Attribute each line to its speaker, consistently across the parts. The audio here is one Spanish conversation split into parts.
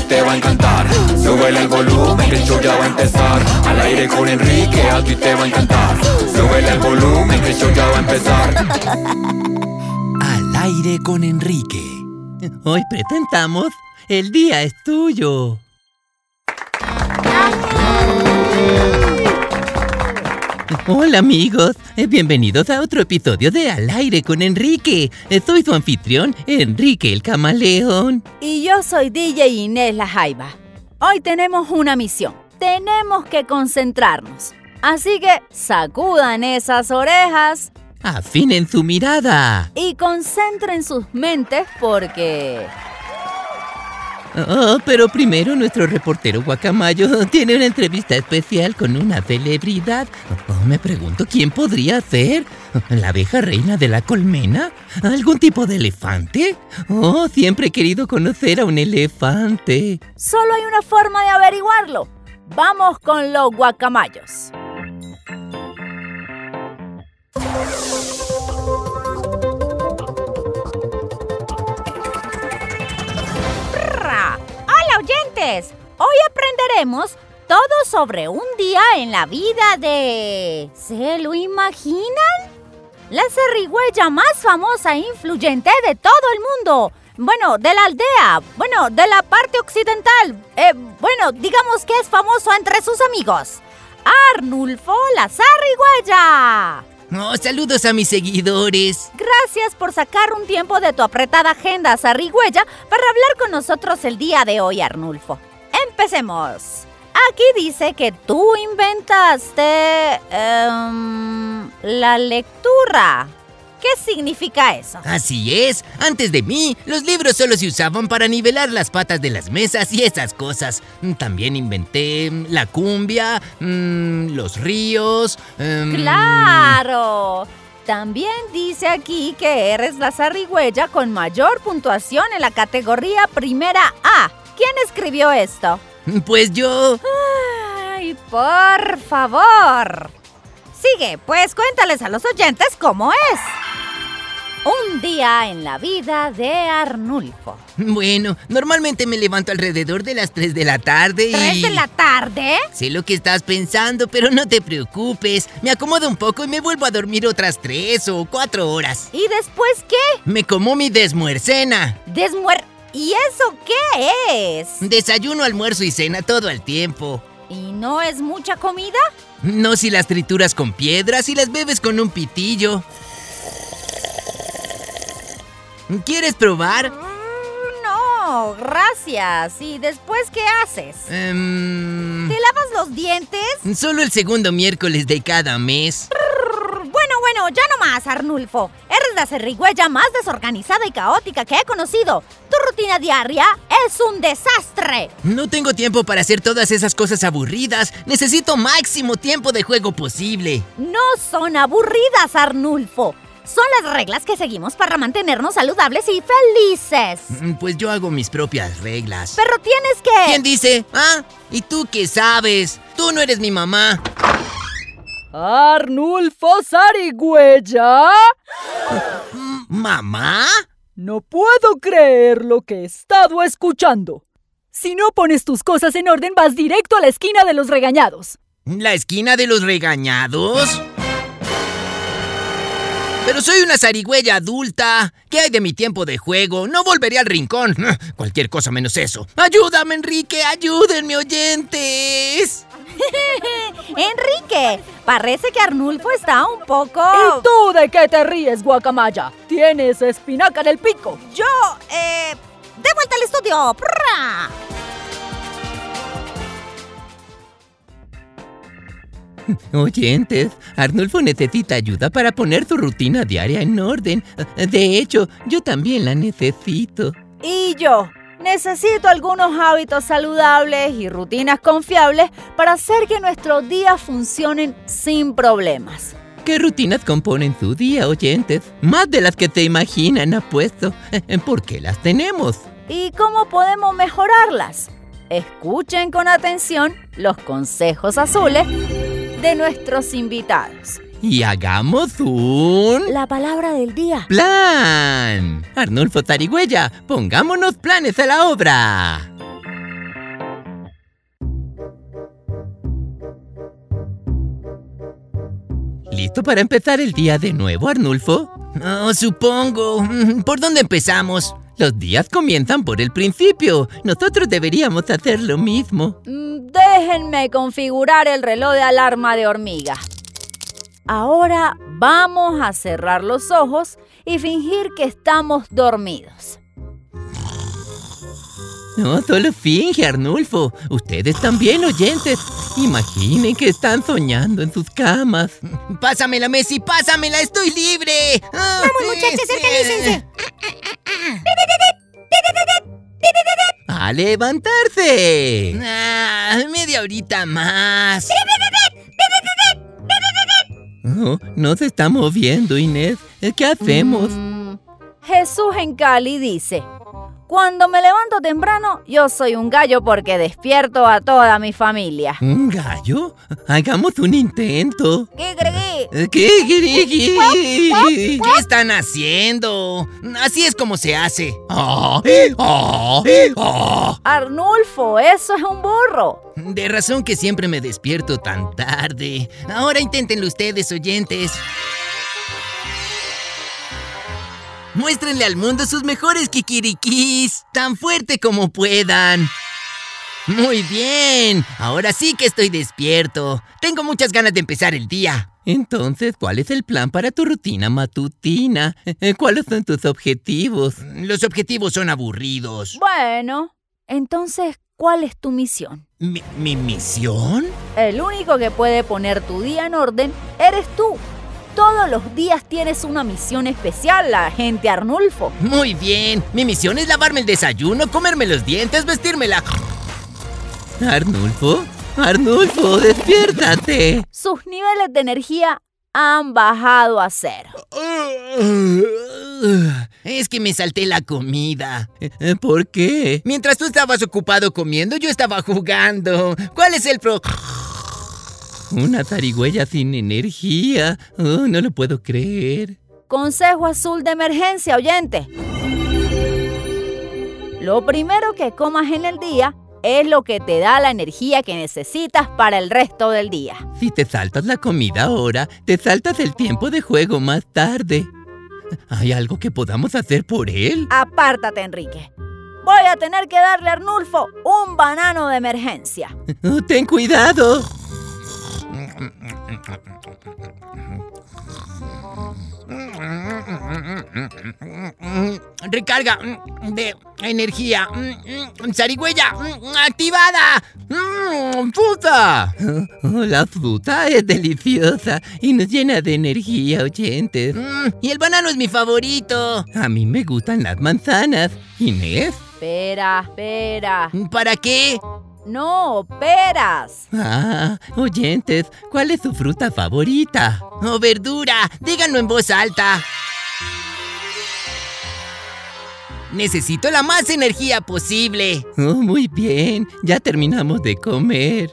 Speaker 1: Ti te va a encantar. Súbele el volumen, que el show ya va a empezar. Al aire con Enrique, a ti te va a encantar. Súbele el volumen, que el show ya va a empezar.
Speaker 2: Al aire con Enrique. Hoy presentamos El día es tuyo. Hola amigos, Eh, bienvenidos a otro episodio de Al aire con Enrique. Eh, Soy su anfitrión, Enrique el Camaleón.
Speaker 3: Y yo soy DJ Inés La Jaiba. Hoy tenemos una misión. Tenemos que concentrarnos. Así que sacudan esas orejas
Speaker 2: Afinen su mirada.
Speaker 3: y concentren sus mentes porque...
Speaker 2: Oh, pero primero nuestro reportero Guacamayo tiene una entrevista especial con una celebridad. Oh, me pregunto quién podría ser. ¿La abeja reina de la colmena? ¿Algún tipo de elefante? Oh, siempre he querido conocer a un elefante.
Speaker 3: Solo hay una forma de averiguarlo. Vamos con los guacamayos. Oyentes, hoy aprenderemos todo sobre un día en la vida de... ¿Se lo imaginan? La zarigüeya más famosa e influyente de todo el mundo. Bueno, de la aldea. Bueno, de la parte occidental. Eh, bueno, digamos que es famoso entre sus amigos. Arnulfo la zarigüeya.
Speaker 2: Oh, saludos a mis seguidores.
Speaker 3: Gracias por sacar un tiempo de tu apretada agenda zarigüeya para hablar con nosotros el día de hoy, Arnulfo. Empecemos. Aquí dice que tú inventaste em, la lectura. ¿Qué significa eso?
Speaker 2: Así es, antes de mí, los libros solo se usaban para nivelar las patas de las mesas y esas cosas. También inventé mm, la cumbia, mm, los ríos. em,
Speaker 3: ¡Claro! También dice aquí que eres la zarigüeya con mayor puntuación en la categoría primera A. ¿Quién escribió esto?
Speaker 2: Pues yo...
Speaker 3: ¡Ay, por favor! Sigue, pues cuéntales a los oyentes cómo es. Un día en la vida de Arnulfo.
Speaker 2: Bueno, normalmente me levanto alrededor de las 3 de la tarde y...
Speaker 3: ¿Tres de la tarde?
Speaker 2: Sé lo que estás pensando, pero no te preocupes. Me acomodo un poco y me vuelvo a dormir otras 3 o 4 horas.
Speaker 3: ¿Y después qué?
Speaker 2: Me como mi desmuercena.
Speaker 3: Desmuer... ¿Y eso qué es?
Speaker 2: Desayuno, almuerzo y cena todo al tiempo.
Speaker 3: ¿Y no es mucha comida?
Speaker 2: No si las trituras con piedras y las bebes con un pitillo. ¿Quieres probar?
Speaker 3: Mm, No, gracias. ¿Y después qué haces?
Speaker 2: Em,
Speaker 3: ¿Te lavas los dientes?
Speaker 2: solo el segundo miércoles de cada mes.
Speaker 3: Bueno, bueno, ya no más, Arnulfo. Eres la cerrigüeya más desorganizada y caótica que he conocido. Tu rutina diaria es un desastre.
Speaker 2: No tengo tiempo para hacer todas esas cosas aburridas. Necesito máximo tiempo de juego posible.
Speaker 3: No son aburridas, Arnulfo. Son las reglas que seguimos para mantenernos saludables y felices.
Speaker 2: Mm, Pues yo hago mis propias reglas.
Speaker 3: Pero tienes que...
Speaker 2: ¿Quién dice? ¿Ah? ¿Y tú qué sabes? Tú no eres mi mamá.
Speaker 4: Arnulfo Zarigüeya.
Speaker 2: Mm, ¿Mamá?
Speaker 4: No puedo creer lo que he estado escuchando. Si no pones tus cosas en orden, vas directo a la esquina de los regañados.
Speaker 2: ¿La esquina de los regañados? Pero soy una zarigüeya adulta. ¿Qué hay de mi tiempo de juego? No volveré al rincón. Cualquier cosa menos eso. Ayúdame, Enrique. Ayúdenme, oyentes.
Speaker 3: Enrique, parece que Arnulfo está un poco...
Speaker 4: ¿Y tú de qué te ríes, guacamaya? Tienes espinaca en el pico.
Speaker 3: Yo, eh... De vuelta al estudio. ¡Prra!
Speaker 2: Oyentes, Arnulfo necesita ayuda para poner su rutina diaria en orden. De hecho, yo también la necesito.
Speaker 3: Y yo, Necesito algunos hábitos saludables y rutinas confiables para hacer que nuestros días funcionen sin problemas.
Speaker 2: ¿Qué rutinas componen su día, oyentes? Más de las que te imaginan, apuesto. ¿Por qué las tenemos?
Speaker 3: ¿Y cómo podemos mejorarlas? Escuchen con atención los consejos azules de nuestros invitados.
Speaker 2: Y hagamos un...
Speaker 3: La palabra del día.
Speaker 2: ¡Plan! Arnulfo Tarigüeya, pongámonos planes a la obra. ¿Listo para empezar el día de nuevo, Arnulfo?
Speaker 5: No, supongo. ¿Por dónde empezamos?
Speaker 2: Los días comienzan por el principio. Nosotros deberíamos hacer lo mismo.
Speaker 3: Mm, déjenme configurar el reloj de alarma de hormiga. Ahora vamos a cerrar los ojos y fingir que estamos dormidos.
Speaker 2: No, solo finge, Arnulfo. Ustedes también, oyentes. Imaginen que están soñando en sus camas.
Speaker 5: Pásamela, Messi, pásamela, estoy libre.
Speaker 6: Vamos, muchachos, organícense.
Speaker 2: ¡A levantarse!
Speaker 5: Ah, media horita más.
Speaker 2: Oh, no se está moviendo, Inés. ¿Qué hacemos?
Speaker 3: Mm, Jesús en Cali dice, cuando me levanto temprano, yo soy un gallo porque despierto a toda mi familia.
Speaker 2: ¿Un gallo? Hagamos un intento.
Speaker 3: ¿Qué creí?
Speaker 2: ¿Qué, qué, qué?
Speaker 5: ¿Qué están haciendo? Así es como se hace.
Speaker 2: Ah, ah, ah.
Speaker 3: Arnulfo, eso es un burro.
Speaker 5: De razón que siempre me despierto tan tarde. Ahora inténtenlo ustedes, oyentes. Muéstrenle al mundo sus mejores kikirikis, tan fuerte como puedan. Muy bien, ahora sí que estoy despierto. Tengo muchas ganas de empezar el día.
Speaker 2: Entonces, ¿cuál es el plan para tu rutina matutina? ¿Cuáles son tus objetivos?
Speaker 5: Los objetivos son aburridos.
Speaker 3: Bueno, entonces, ¿cuál es tu misión?
Speaker 5: ¿Mi, mi misión?
Speaker 3: El único que puede poner tu día en orden eres tú. Todos los días tienes una misión especial, agente Arnulfo.
Speaker 5: Muy bien, mi misión es lavarme el desayuno, comerme los dientes, vestirme la...
Speaker 2: Arnulfo, Arnulfo, despiértate.
Speaker 3: Sus niveles de energía han bajado a cero.
Speaker 5: Es que me salté la comida.
Speaker 2: ¿Por qué?
Speaker 5: Mientras tú estabas ocupado comiendo, yo estaba jugando. ¿Cuál es el pro...?
Speaker 2: Una zarigüeya sin energía. Oh, no lo puedo creer.
Speaker 3: Consejo azul de emergencia, oyente. Lo primero que comas en el día es lo que te da la energía que necesitas para el resto del día.
Speaker 2: Si te saltas la comida ahora, te saltas el tiempo de juego más tarde. ¿Hay algo que podamos hacer por él?
Speaker 3: Apártate, Enrique. Voy a tener que darle a Arnulfo un banano de emergencia.
Speaker 2: Oh, ten cuidado.
Speaker 5: Recarga de energía. Zarigüeya activada.
Speaker 2: ¡Fruta! La fruta es deliciosa y nos llena de energía, oyentes.
Speaker 5: Y el banano es mi favorito.
Speaker 2: A mí me gustan las manzanas. Inés.
Speaker 3: Espera, espera.
Speaker 5: ¿Para qué?
Speaker 3: No, peras.
Speaker 2: Ah, oyentes, ¿cuál es su fruta favorita?
Speaker 5: Oh, verdura. Díganlo en voz alta. Necesito la más energía posible.
Speaker 2: Oh, muy bien. Ya terminamos de comer.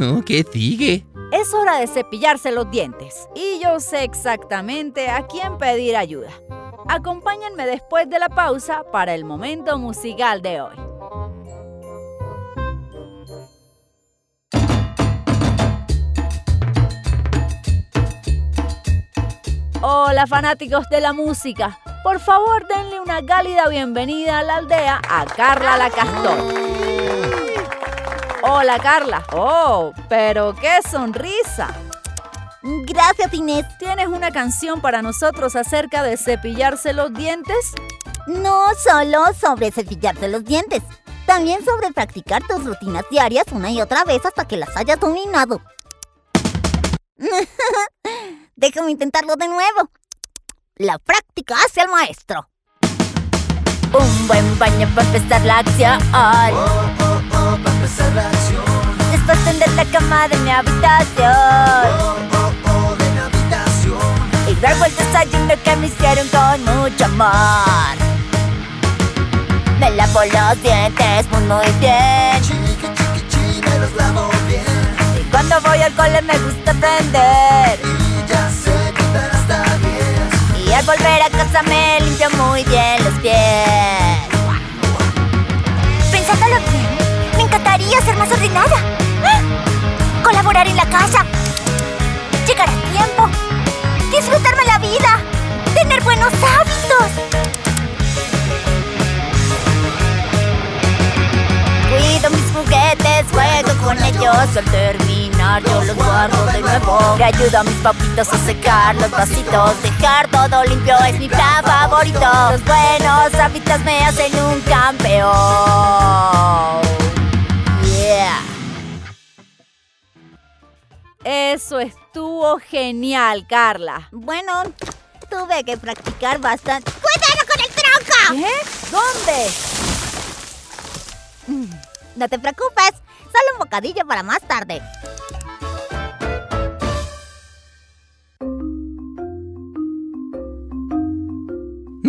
Speaker 2: Oh, ¿Qué sigue?
Speaker 3: Es hora de cepillarse los dientes. Y yo sé exactamente a quién pedir ayuda. Acompáñenme después de la pausa para el momento musical de hoy. Hola fanáticos de la música, por favor denle una cálida bienvenida a la aldea a Carla la Castor. Hola Carla. Oh, pero qué sonrisa.
Speaker 6: Gracias, Inés.
Speaker 3: ¿Tienes una canción para nosotros acerca de cepillarse los dientes?
Speaker 6: No solo sobre cepillarse los dientes, también sobre practicar tus rutinas diarias una y otra vez hasta que las hayas dominado. Déjame intentarlo de nuevo. La práctica hace al maestro.
Speaker 3: Un buen baño para empezar la acción. Después tender la cama de mi habitación. Y luego el desayuno que me hicieron con mucho amor. Me lavo los dientes muy muy bien. Y cuando voy al cole me gusta aprender. Y al volver a casa me limpio muy bien los pies.
Speaker 6: Pensándolo bien, me encantaría ser más ordenada. Colaborar en la casa. Llegar a tiempo. Disfrutarme la vida. Tener buenos hábitos.
Speaker 3: Cuido mis juguetes, juego con ellos. Al yo los guardo de nuevo. Le ayudo a mis papitos a secar los vasitos. Dejar todo limpio es mi plan favorito. Los buenos hábitos me hacen un campeón. Yeah. Eso estuvo genial, Carla.
Speaker 6: Bueno, tuve que practicar bastante. ¡Cuidado con el tronco!
Speaker 3: ¿Qué? ¿Dónde?
Speaker 6: No te preocupes, solo un bocadillo para más tarde.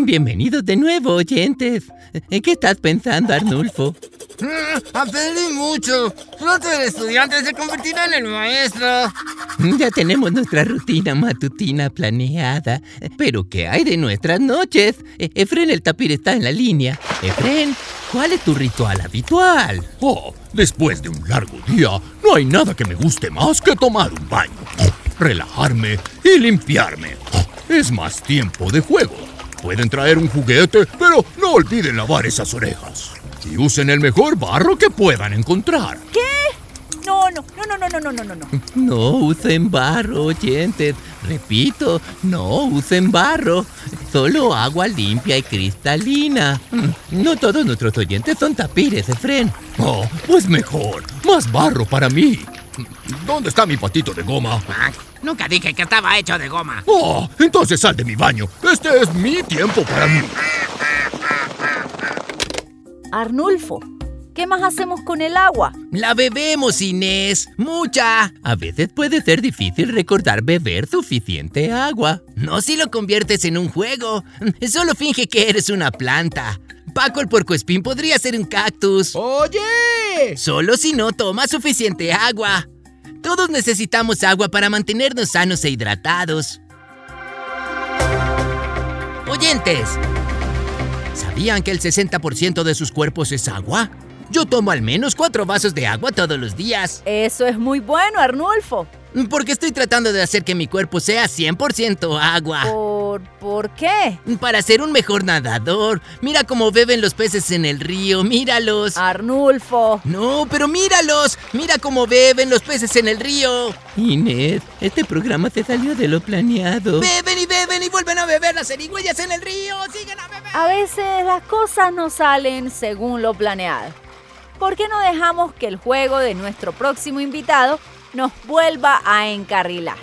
Speaker 2: Bienvenidos de nuevo, oyentes. ¿En qué estás pensando, Arnulfo?
Speaker 5: Mm, aprendí mucho. Pronto el estudiante se convertirá en el maestro.
Speaker 2: Ya tenemos nuestra rutina matutina planeada. Pero ¿qué hay de nuestras noches? E- Efren el tapir está en la línea. Efren, ¿cuál es tu ritual habitual?
Speaker 1: Oh, después de un largo día, no hay nada que me guste más que tomar un baño, relajarme y limpiarme. Es más tiempo de juego. Pueden traer un juguete, pero no olviden lavar esas orejas. Y usen el mejor barro que puedan encontrar.
Speaker 3: No, no, no, no, no, no, no, no, no.
Speaker 2: No usen barro, oyentes. Repito, no usen barro. Solo agua limpia y cristalina. Mm, No todos nuestros oyentes son tapires, Efren.
Speaker 1: Oh, pues mejor. Más barro para mí. ¿Dónde está mi patito de goma?
Speaker 5: Nunca dije que estaba hecho de goma.
Speaker 1: Oh, entonces sal de mi baño. Este es mi tiempo para mí.
Speaker 3: Arnulfo, ¿qué más hacemos con el agua?
Speaker 5: La bebemos, Inés. Mucha.
Speaker 2: A veces puede ser difícil recordar beber suficiente agua.
Speaker 5: No si lo conviertes en un juego. Solo finge que eres una planta. Paco el puercoespín podría ser un cactus.
Speaker 7: ¡Oye!
Speaker 5: Solo si no toma suficiente agua. Todos necesitamos agua para mantenernos sanos e hidratados. Oyentes, ¿sabían que el 60% de sus cuerpos es agua? Yo tomo al menos cuatro vasos de agua todos los días.
Speaker 3: Eso es muy bueno, Arnulfo.
Speaker 5: Porque estoy tratando de hacer que mi cuerpo sea 100% agua.
Speaker 3: ¿Por, ¿Por qué?
Speaker 5: Para ser un mejor nadador. Mira cómo beben los peces en el río, míralos.
Speaker 3: Arnulfo.
Speaker 5: No, pero míralos. Mira cómo beben los peces en el río.
Speaker 2: Inés, este programa se salió de lo planeado.
Speaker 5: Beben y beben y vuelven a beber las zarigüeyas en el río. Siguen a beber.
Speaker 3: A veces las cosas no salen según lo planeado. ¿Por qué no dejamos que el juego de nuestro próximo invitado nos vuelva a encarrilar?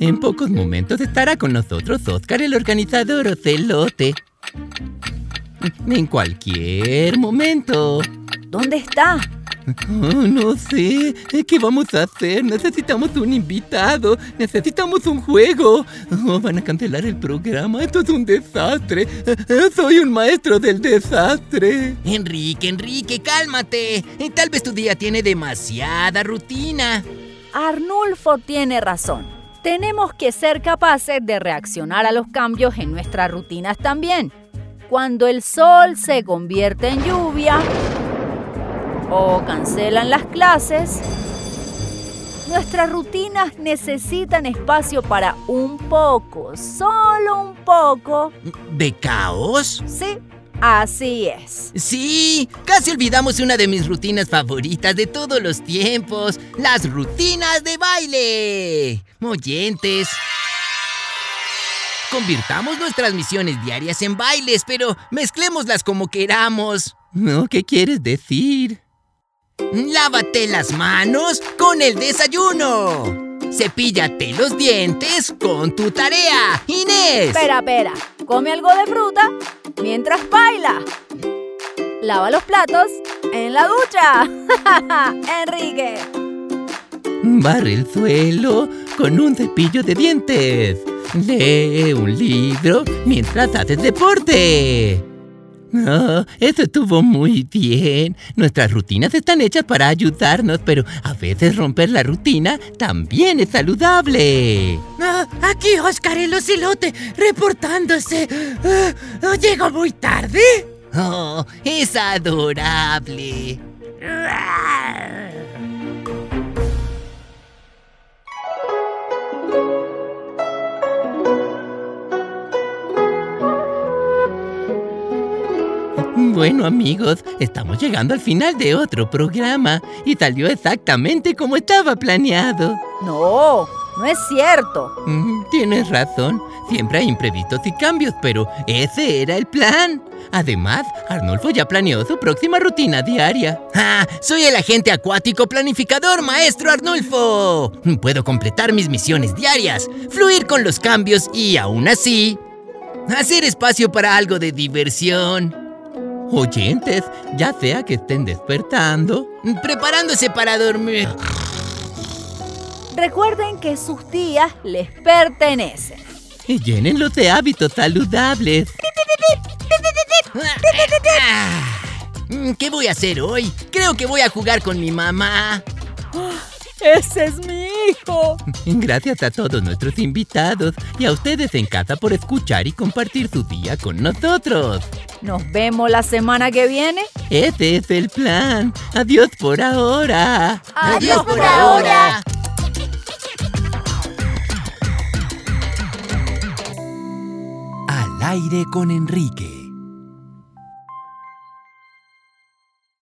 Speaker 2: En pocos momentos estará con nosotros Oscar, el organizador Ocelote. En cualquier momento.
Speaker 3: ¿Dónde está?
Speaker 2: Oh, no sé. ¿Qué vamos a hacer? Necesitamos un invitado. Necesitamos un juego. Oh, van a cancelar el programa. Esto es un desastre. Soy un maestro del desastre.
Speaker 5: Enrique, Enrique, cálmate. Tal vez tu día tiene demasiada rutina.
Speaker 3: Arnulfo tiene razón. Tenemos que ser capaces de reaccionar a los cambios en nuestras rutinas también. Cuando el sol se convierte en lluvia o cancelan las clases, nuestras rutinas necesitan espacio para un poco, solo un poco.
Speaker 5: ¿De caos?
Speaker 3: Sí, así es.
Speaker 5: Sí, casi olvidamos una de mis rutinas favoritas de todos los tiempos, las rutinas de baile. Oyentes. Convirtamos nuestras misiones diarias en bailes, pero mezclémoslas como queramos.
Speaker 2: No, ¿qué quieres decir?
Speaker 5: Lávate las manos con el desayuno. Cepíllate los dientes con tu tarea, Inés.
Speaker 3: Espera, espera. Come algo de fruta mientras baila. Lava los platos en la ducha. Enrique.
Speaker 2: Barre el suelo con un cepillo de dientes. Lee un libro mientras haces deporte. Oh, eso estuvo muy bien. Nuestras rutinas están hechas para ayudarnos, pero a veces romper la rutina también es saludable.
Speaker 7: Ah, aquí Oscar el Ocilote reportándose. Ah, ¿Llegó muy tarde?
Speaker 5: Oh, es adorable.
Speaker 2: Bueno amigos, estamos llegando al final de otro programa y salió exactamente como estaba planeado.
Speaker 3: No, no es cierto.
Speaker 2: Mm, tienes razón, siempre hay imprevistos y cambios, pero ese era el plan. Además, Arnulfo ya planeó su próxima rutina diaria.
Speaker 5: Ah, soy el agente acuático planificador, maestro Arnulfo. Puedo completar mis misiones diarias, fluir con los cambios y aún así, hacer espacio para algo de diversión.
Speaker 2: Oyentes, ya sea que estén despertando,
Speaker 5: preparándose para dormir.
Speaker 3: Recuerden que sus días les pertenecen.
Speaker 2: Y llénenlos de hábitos saludables.
Speaker 5: Ah, ¿Qué voy a hacer hoy? Creo que voy a jugar con mi mamá.
Speaker 4: ¡Ese es mi hijo!
Speaker 2: Gracias a todos nuestros invitados y a ustedes en casa por escuchar y compartir su día con nosotros.
Speaker 3: Nos vemos la semana que viene.
Speaker 2: Ese es el plan. Adiós por ahora.
Speaker 6: Adiós por ahora.
Speaker 8: Al aire con Enrique.